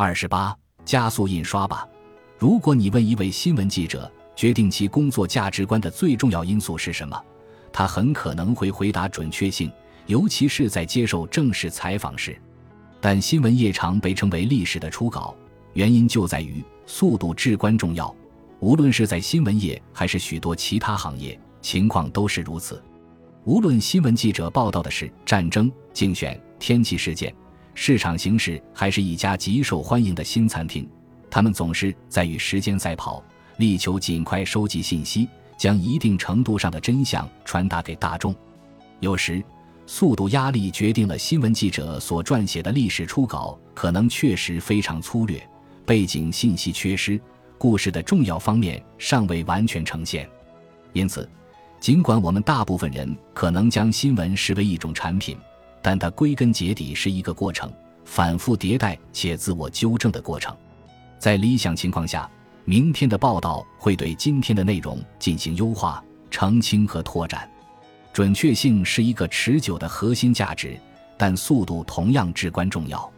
二十八，加速印刷吧。如果你问一位新闻记者，决定其工作价值观的最重要因素是什么，他很可能会回答准确性，尤其是在接受正式采访时。但新闻业常被称为历史的初稿，原因就在于速度至关重要。无论是在新闻业还是许多其他行业，情况都是如此。无论新闻记者报道的是战争、竞选、天气事件、市场形势，还是一家极受欢迎的新餐厅，他们总是在与时间赛跑。力求尽快收集信息，将一定程度上的真相传达给大众。有时，速度压力决定了新闻记者所撰写的历史初稿可能确实非常粗略，背景信息缺失，故事的重要方面尚未完全呈现。因此，尽管我们大部分人可能将新闻视为一种产品，但它归根结底是一个过程，反复迭代且自我纠正的过程。在理想情况下。明天的报道会对今天的内容进行优化、澄清和拓展。准确性是一个持久的核心价值，但速度同样至关重要。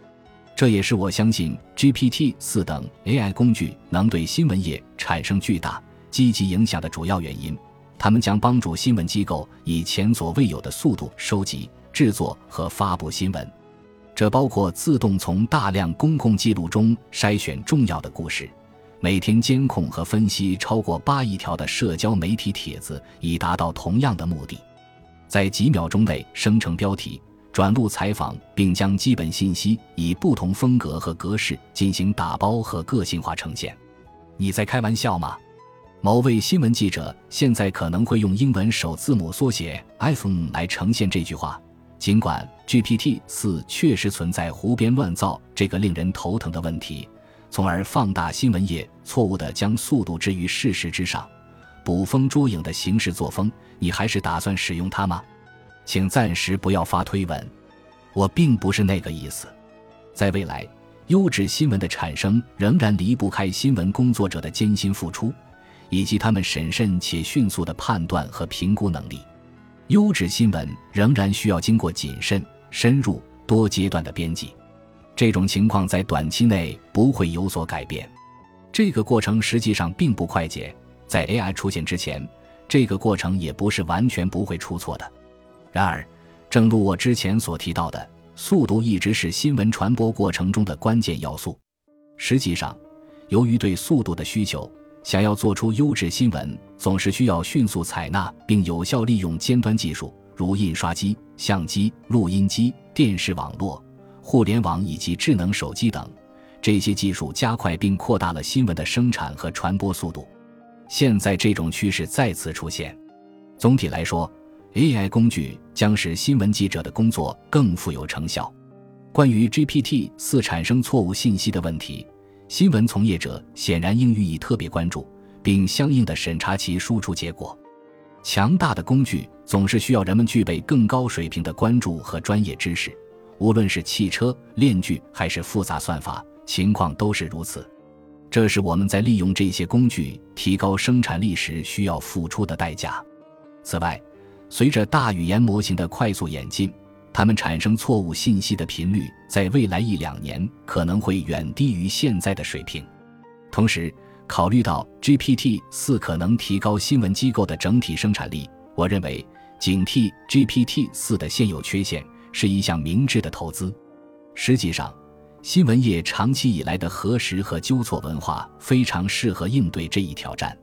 这也是我相信 GPT 四等 AI 工具能对新闻业产生巨大积极影响的主要原因。它们将帮助新闻机构以前所未有的速度收集、制作和发布新闻。这包括自动从大量公共记录中筛选重要的故事。每天监控和分析超过八亿条的社交媒体帖子，以达到同样的目的，在几秒钟内生成标题、转录采访，并将基本信息以不同风格和格式进行打包和个性化呈现。你在开玩笑吗？某位新闻记者现在可能会用英文首字母缩写 iPhone 来呈现这句话。尽管 GPT 四确实存在胡编乱造这个令人头疼的问题。从而放大新闻业错误的将速度置于事实之上，捕风捉影的行事作风，你还是打算使用它吗？请暂时不要发推文，我并不是那个意思。在未来，优质新闻的产生仍然离不开新闻工作者的艰辛付出，以及他们审慎且迅速的判断和评估能力。优质新闻仍然需要经过谨慎、深入、多阶段的编辑。这种情况在短期内不会有所改变，这个过程实际上并不快捷。在 AI 出现之前，这个过程也不是完全不会出错的。然而，正如我之前所提到的，速度一直是新闻传播过程中的关键要素。实际上，由于对速度的需求，想要做出优质新闻，总是需要迅速采纳并有效利用尖端技术，如印刷机、相机、录音机、电视网络。互联网以及智能手机等，这些技术加快并扩大了新闻的生产和传播速度。现在这种趋势再次出现。总体来说，AI 工具将使新闻记者的工作更富有成效。关于 GPT 四产生错误信息的问题，新闻从业者显然应予以特别关注，并相应的审查其输出结果。强大的工具总是需要人们具备更高水平的关注和专业知识。无论是汽车、链锯还是复杂算法，情况都是如此。这是我们在利用这些工具提高生产力时需要付出的代价。此外，随着大语言模型的快速演进，它们产生错误信息的频率在未来一两年可能会远低于现在的水平。同时，考虑到 GPT 四可能提高新闻机构的整体生产力，我认为警惕 GPT 四的现有缺陷。是一项明智的投资。实际上，新闻业长期以来的核实和纠错文化非常适合应对这一挑战。